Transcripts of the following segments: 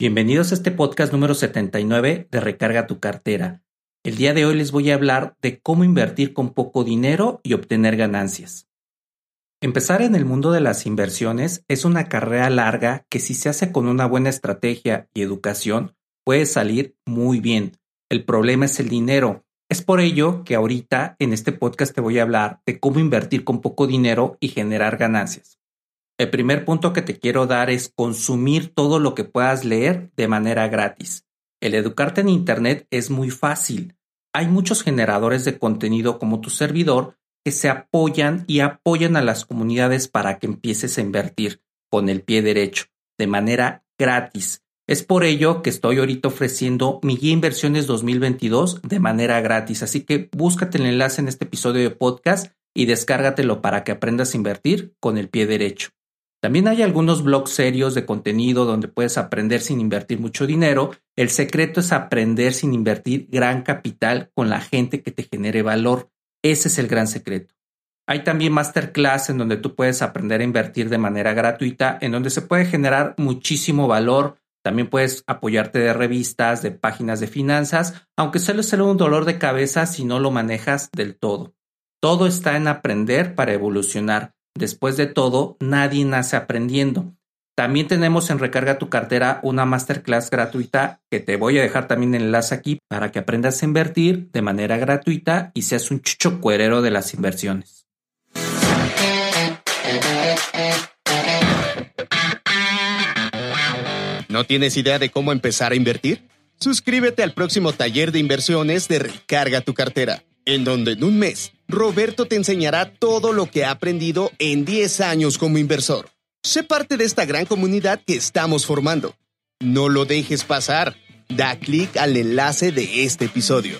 Bienvenidos a este podcast número 79 de Recarga tu cartera. El día de hoy les voy a hablar de cómo invertir con poco dinero y obtener ganancias. Empezar en el mundo de las inversiones es una carrera larga que si se hace con una buena estrategia y educación puede salir muy bien. El problema es el dinero. Es por ello que ahorita en este podcast te voy a hablar de cómo invertir con poco dinero y generar ganancias. El primer punto que te quiero dar es consumir todo lo que puedas leer de manera gratis. El educarte en Internet es muy fácil. Hay muchos generadores de contenido como tu servidor que se apoyan y apoyan a las comunidades para que empieces a invertir con el pie derecho, de manera gratis. Es por ello que estoy ahorita ofreciendo mi guía Inversiones 2022 de manera gratis. Así que búscate el enlace en este episodio de podcast y descárgatelo para que aprendas a invertir con el pie derecho. También hay algunos blogs serios de contenido donde puedes aprender sin invertir mucho dinero. El secreto es aprender sin invertir gran capital con la gente que te genere valor. Ese es el gran secreto. Hay también masterclass en donde tú puedes aprender a invertir de manera gratuita, en donde se puede generar muchísimo valor. También puedes apoyarte de revistas, de páginas de finanzas, aunque suele ser un dolor de cabeza si no lo manejas del todo. Todo está en aprender para evolucionar. Después de todo, nadie nace aprendiendo. También tenemos en Recarga tu cartera una masterclass gratuita que te voy a dejar también el enlace aquí para que aprendas a invertir de manera gratuita y seas un chucho cuerero de las inversiones. ¿No tienes idea de cómo empezar a invertir? Suscríbete al próximo taller de inversiones de Recarga tu cartera en donde en un mes Roberto te enseñará todo lo que ha aprendido en 10 años como inversor. Sé parte de esta gran comunidad que estamos formando. No lo dejes pasar. Da clic al enlace de este episodio.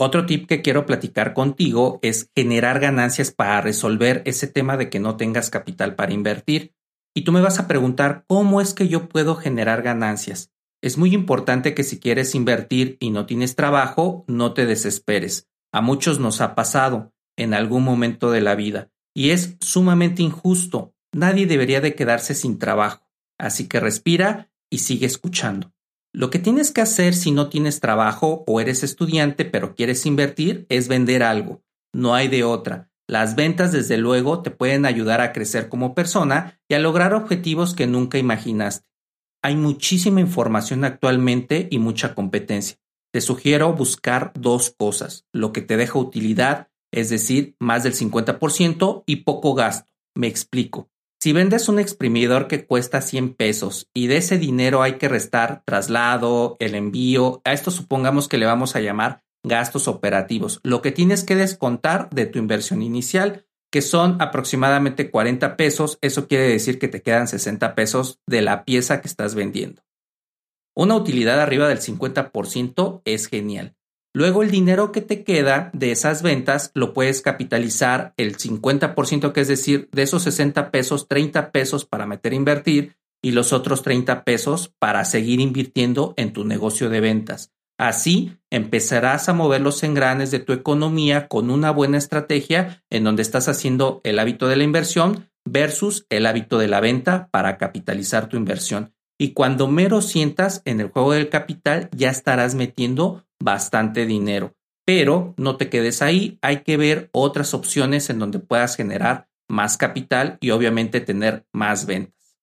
Otro tip que quiero platicar contigo es generar ganancias para resolver ese tema de que no tengas capital para invertir. Y tú me vas a preguntar, ¿cómo es que yo puedo generar ganancias? Es muy importante que si quieres invertir y no tienes trabajo, no te desesperes. A muchos nos ha pasado en algún momento de la vida y es sumamente injusto. Nadie debería de quedarse sin trabajo. Así que respira y sigue escuchando. Lo que tienes que hacer si no tienes trabajo o eres estudiante pero quieres invertir es vender algo. No hay de otra. Las ventas desde luego te pueden ayudar a crecer como persona y a lograr objetivos que nunca imaginaste. Hay muchísima información actualmente y mucha competencia. Te sugiero buscar dos cosas, lo que te deja utilidad, es decir, más del 50% y poco gasto. Me explico. Si vendes un exprimidor que cuesta 100 pesos y de ese dinero hay que restar traslado, el envío, a esto supongamos que le vamos a llamar gastos operativos, lo que tienes que descontar de tu inversión inicial que son aproximadamente 40 pesos, eso quiere decir que te quedan 60 pesos de la pieza que estás vendiendo. Una utilidad arriba del 50% es genial. Luego el dinero que te queda de esas ventas lo puedes capitalizar el 50%, que es decir, de esos 60 pesos, 30 pesos para meter a invertir y los otros 30 pesos para seguir invirtiendo en tu negocio de ventas. Así empezarás a mover los engranes de tu economía con una buena estrategia en donde estás haciendo el hábito de la inversión versus el hábito de la venta para capitalizar tu inversión. Y cuando mero sientas en el juego del capital ya estarás metiendo bastante dinero. Pero no te quedes ahí, hay que ver otras opciones en donde puedas generar más capital y obviamente tener más ventas.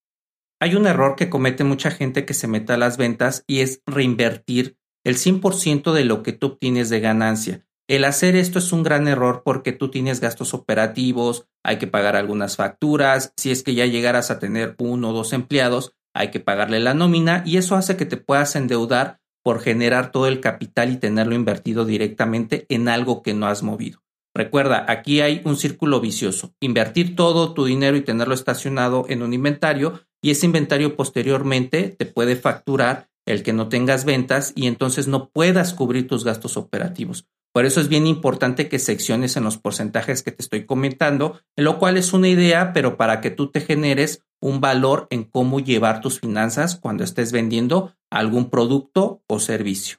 Hay un error que comete mucha gente que se mete a las ventas y es reinvertir el 100% de lo que tú obtienes de ganancia. El hacer esto es un gran error porque tú tienes gastos operativos, hay que pagar algunas facturas, si es que ya llegaras a tener uno o dos empleados, hay que pagarle la nómina y eso hace que te puedas endeudar por generar todo el capital y tenerlo invertido directamente en algo que no has movido. Recuerda, aquí hay un círculo vicioso. Invertir todo tu dinero y tenerlo estacionado en un inventario y ese inventario posteriormente te puede facturar el que no tengas ventas y entonces no puedas cubrir tus gastos operativos. Por eso es bien importante que secciones en los porcentajes que te estoy comentando, en lo cual es una idea, pero para que tú te generes un valor en cómo llevar tus finanzas cuando estés vendiendo algún producto o servicio.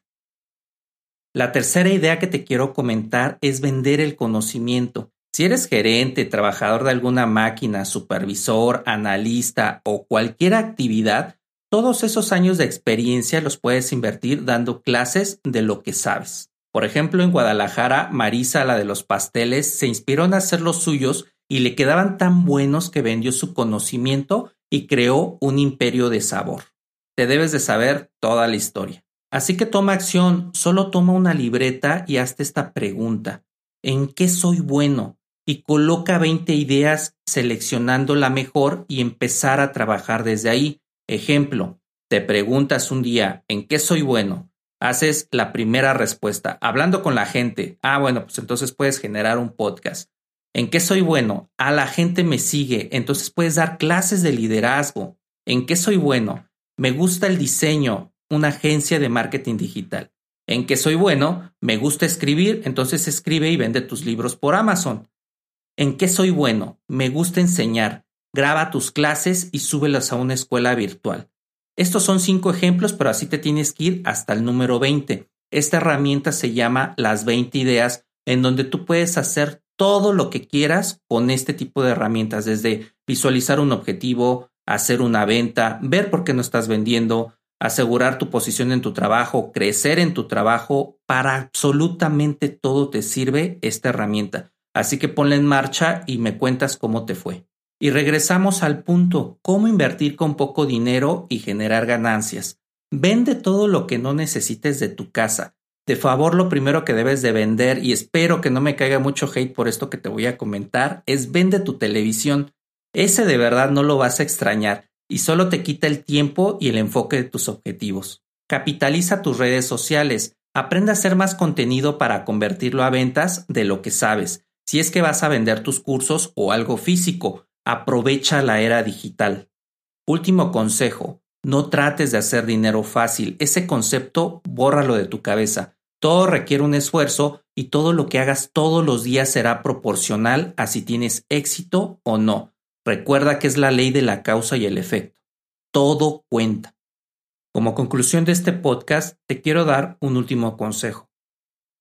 La tercera idea que te quiero comentar es vender el conocimiento. Si eres gerente, trabajador de alguna máquina, supervisor, analista o cualquier actividad, todos esos años de experiencia los puedes invertir dando clases de lo que sabes. Por ejemplo, en Guadalajara, Marisa, la de los pasteles, se inspiró en hacer los suyos y le quedaban tan buenos que vendió su conocimiento y creó un imperio de sabor. Te debes de saber toda la historia. Así que toma acción, solo toma una libreta y hazte esta pregunta. ¿En qué soy bueno? Y coloca 20 ideas seleccionando la mejor y empezar a trabajar desde ahí. Ejemplo, te preguntas un día, ¿en qué soy bueno? Haces la primera respuesta, hablando con la gente. Ah, bueno, pues entonces puedes generar un podcast. ¿En qué soy bueno? A la gente me sigue, entonces puedes dar clases de liderazgo. ¿En qué soy bueno? Me gusta el diseño, una agencia de marketing digital. ¿En qué soy bueno? Me gusta escribir, entonces escribe y vende tus libros por Amazon. ¿En qué soy bueno? Me gusta enseñar graba tus clases y súbelas a una escuela virtual. Estos son cinco ejemplos, pero así te tienes que ir hasta el número 20. Esta herramienta se llama las 20 ideas, en donde tú puedes hacer todo lo que quieras con este tipo de herramientas, desde visualizar un objetivo, hacer una venta, ver por qué no estás vendiendo, asegurar tu posición en tu trabajo, crecer en tu trabajo, para absolutamente todo te sirve esta herramienta. Así que ponla en marcha y me cuentas cómo te fue. Y regresamos al punto, cómo invertir con poco dinero y generar ganancias. Vende todo lo que no necesites de tu casa. De favor, lo primero que debes de vender, y espero que no me caiga mucho hate por esto que te voy a comentar, es vende tu televisión. Ese de verdad no lo vas a extrañar y solo te quita el tiempo y el enfoque de tus objetivos. Capitaliza tus redes sociales. Aprende a hacer más contenido para convertirlo a ventas de lo que sabes. Si es que vas a vender tus cursos o algo físico, Aprovecha la era digital. Último consejo, no trates de hacer dinero fácil. Ese concepto, bórralo de tu cabeza. Todo requiere un esfuerzo y todo lo que hagas todos los días será proporcional a si tienes éxito o no. Recuerda que es la ley de la causa y el efecto. Todo cuenta. Como conclusión de este podcast, te quiero dar un último consejo.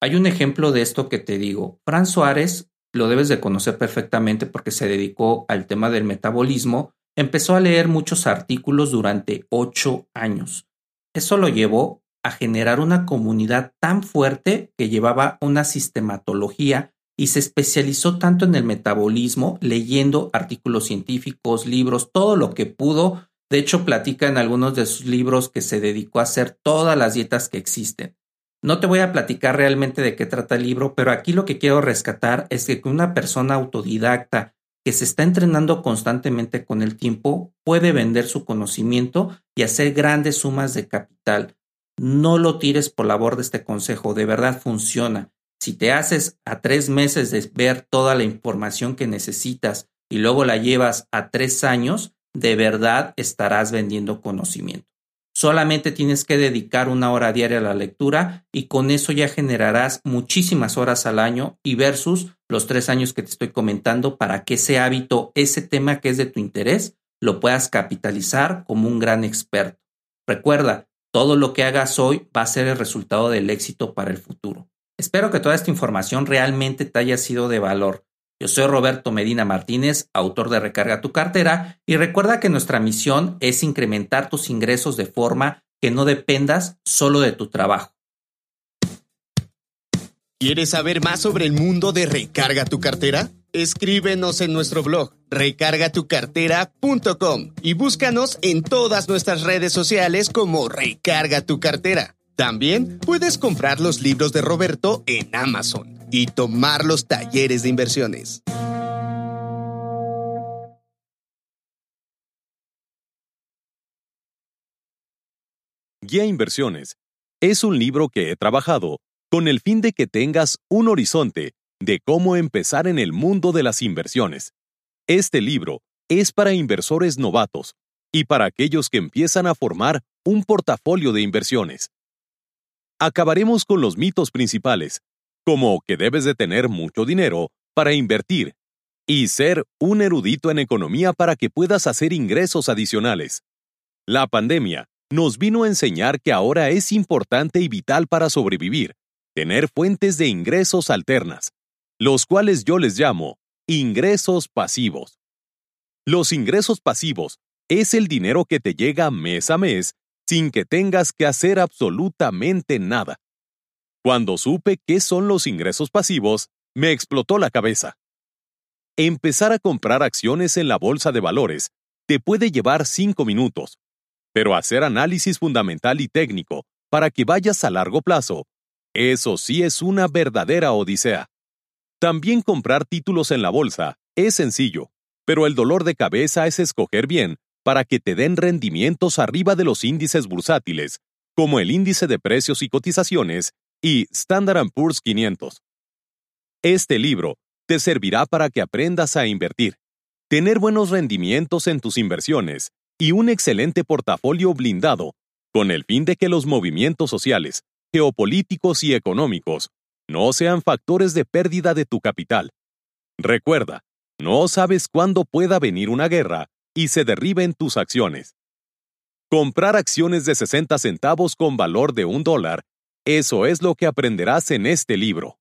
Hay un ejemplo de esto que te digo. Fran Suárez lo debes de conocer perfectamente porque se dedicó al tema del metabolismo, empezó a leer muchos artículos durante ocho años. Eso lo llevó a generar una comunidad tan fuerte que llevaba una sistematología y se especializó tanto en el metabolismo, leyendo artículos científicos, libros, todo lo que pudo. De hecho, platica en algunos de sus libros que se dedicó a hacer todas las dietas que existen. No te voy a platicar realmente de qué trata el libro, pero aquí lo que quiero rescatar es que una persona autodidacta que se está entrenando constantemente con el tiempo puede vender su conocimiento y hacer grandes sumas de capital. No lo tires por la borda este consejo, de verdad funciona. Si te haces a tres meses de ver toda la información que necesitas y luego la llevas a tres años, de verdad estarás vendiendo conocimiento. Solamente tienes que dedicar una hora diaria a la lectura y con eso ya generarás muchísimas horas al año y versus los tres años que te estoy comentando para que ese hábito, ese tema que es de tu interés, lo puedas capitalizar como un gran experto. Recuerda, todo lo que hagas hoy va a ser el resultado del éxito para el futuro. Espero que toda esta información realmente te haya sido de valor. Yo soy Roberto Medina Martínez, autor de Recarga tu cartera, y recuerda que nuestra misión es incrementar tus ingresos de forma que no dependas solo de tu trabajo. ¿Quieres saber más sobre el mundo de Recarga tu cartera? Escríbenos en nuestro blog recargatucartera.com y búscanos en todas nuestras redes sociales como Recarga tu cartera. También puedes comprar los libros de Roberto en Amazon y tomar los talleres de inversiones. Guía Inversiones es un libro que he trabajado con el fin de que tengas un horizonte de cómo empezar en el mundo de las inversiones. Este libro es para inversores novatos y para aquellos que empiezan a formar un portafolio de inversiones. Acabaremos con los mitos principales, como que debes de tener mucho dinero para invertir y ser un erudito en economía para que puedas hacer ingresos adicionales. La pandemia nos vino a enseñar que ahora es importante y vital para sobrevivir, tener fuentes de ingresos alternas, los cuales yo les llamo ingresos pasivos. Los ingresos pasivos es el dinero que te llega mes a mes sin que tengas que hacer absolutamente nada. Cuando supe qué son los ingresos pasivos, me explotó la cabeza. Empezar a comprar acciones en la bolsa de valores te puede llevar cinco minutos, pero hacer análisis fundamental y técnico para que vayas a largo plazo, eso sí es una verdadera odisea. También comprar títulos en la bolsa es sencillo, pero el dolor de cabeza es escoger bien para que te den rendimientos arriba de los índices bursátiles, como el índice de precios y cotizaciones y Standard Poor's 500. Este libro te servirá para que aprendas a invertir, tener buenos rendimientos en tus inversiones y un excelente portafolio blindado, con el fin de que los movimientos sociales, geopolíticos y económicos no sean factores de pérdida de tu capital. Recuerda, no sabes cuándo pueda venir una guerra y se derriben tus acciones. Comprar acciones de 60 centavos con valor de un dólar, eso es lo que aprenderás en este libro.